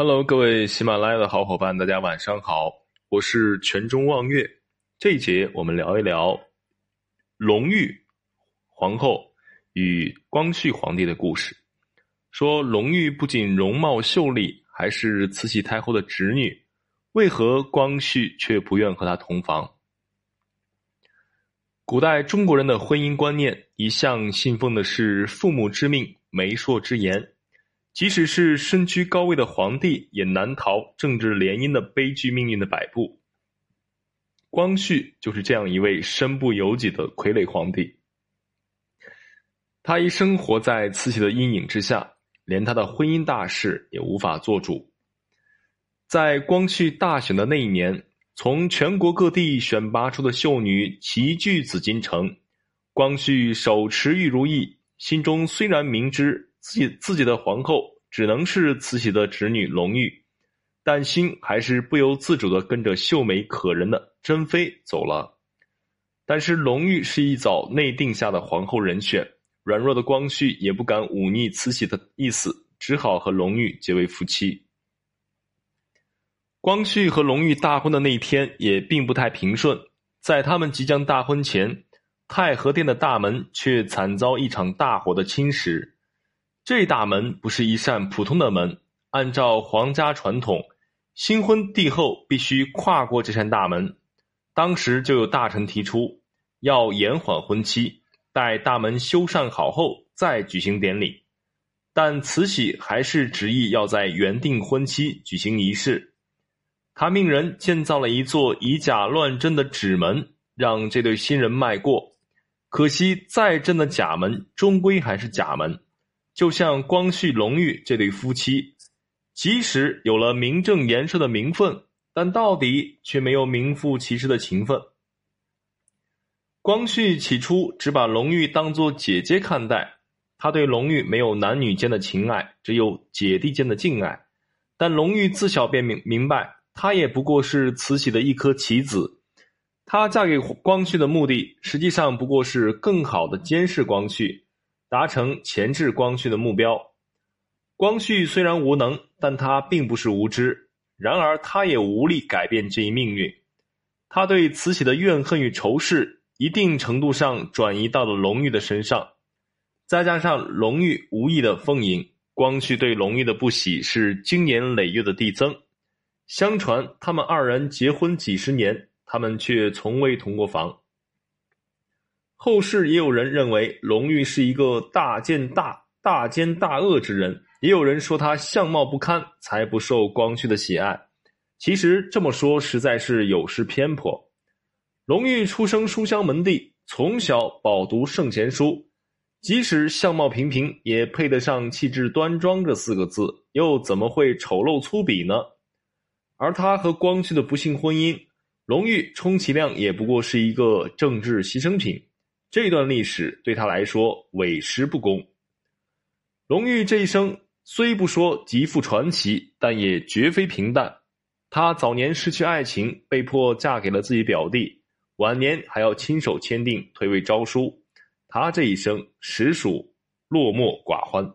Hello，各位喜马拉雅的好伙伴，大家晚上好，我是泉中望月。这一节我们聊一聊隆裕皇后与光绪皇帝的故事。说隆裕不仅容貌秀丽，还是慈禧太后的侄女，为何光绪却不愿和她同房？古代中国人的婚姻观念一向信奉的是父母之命，媒妁之言。即使是身居高位的皇帝，也难逃政治联姻的悲剧命运的摆布。光绪就是这样一位身不由己的傀儡皇帝。他一生活在慈禧的阴影之下，连他的婚姻大事也无法做主。在光绪大选的那一年，从全国各地选拔出的秀女齐聚紫禁城，光绪手持玉如意，心中虽然明知。自己自己的皇后只能是慈禧的侄女隆裕，但心还是不由自主的跟着秀美可人的珍妃走了。但是隆裕是一早内定下的皇后人选，软弱的光绪也不敢忤逆慈禧的意思，只好和隆裕结为夫妻。光绪和隆裕大婚的那一天也并不太平顺，在他们即将大婚前，太和殿的大门却惨遭一场大火的侵蚀。这大门不是一扇普通的门，按照皇家传统，新婚帝后必须跨过这扇大门。当时就有大臣提出要延缓婚期，待大门修缮好后再举行典礼。但慈禧还是执意要在原定婚期举行仪式。他命人建造了一座以假乱真的纸门，让这对新人迈过。可惜再真的假门，终归还是假门。就像光绪、隆裕这对夫妻，即使有了名正言顺的名分，但到底却没有名副其实的情分。光绪起初只把隆裕当作姐姐看待，他对隆裕没有男女间的情爱，只有姐弟间的敬爱。但隆裕自小便明明白，她也不过是慈禧的一颗棋子，她嫁给光绪的目的，实际上不过是更好的监视光绪。达成钳制光绪的目标。光绪虽然无能，但他并不是无知。然而，他也无力改变这一命运。他对慈禧的怨恨与仇视，一定程度上转移到了隆裕的身上。再加上隆裕无意的奉迎，光绪对隆裕的不喜是经年累月的递增。相传，他们二人结婚几十年，他们却从未同过房。后世也有人认为隆裕是一个大奸大大奸大恶之人，也有人说他相貌不堪，才不受光绪的喜爱。其实这么说实在是有失偏颇。隆裕出生书香门第，从小饱读圣贤书，即使相貌平平，也配得上气质端庄这四个字，又怎么会丑陋粗鄙呢？而他和光绪的不幸婚姻，隆裕充其量也不过是一个政治牺牲品。这段历史对他来说委实不公。隆裕这一生虽不说极富传奇，但也绝非平淡。他早年失去爱情，被迫嫁给了自己表弟，晚年还要亲手签订退位诏书。他这一生实属落寞寡欢。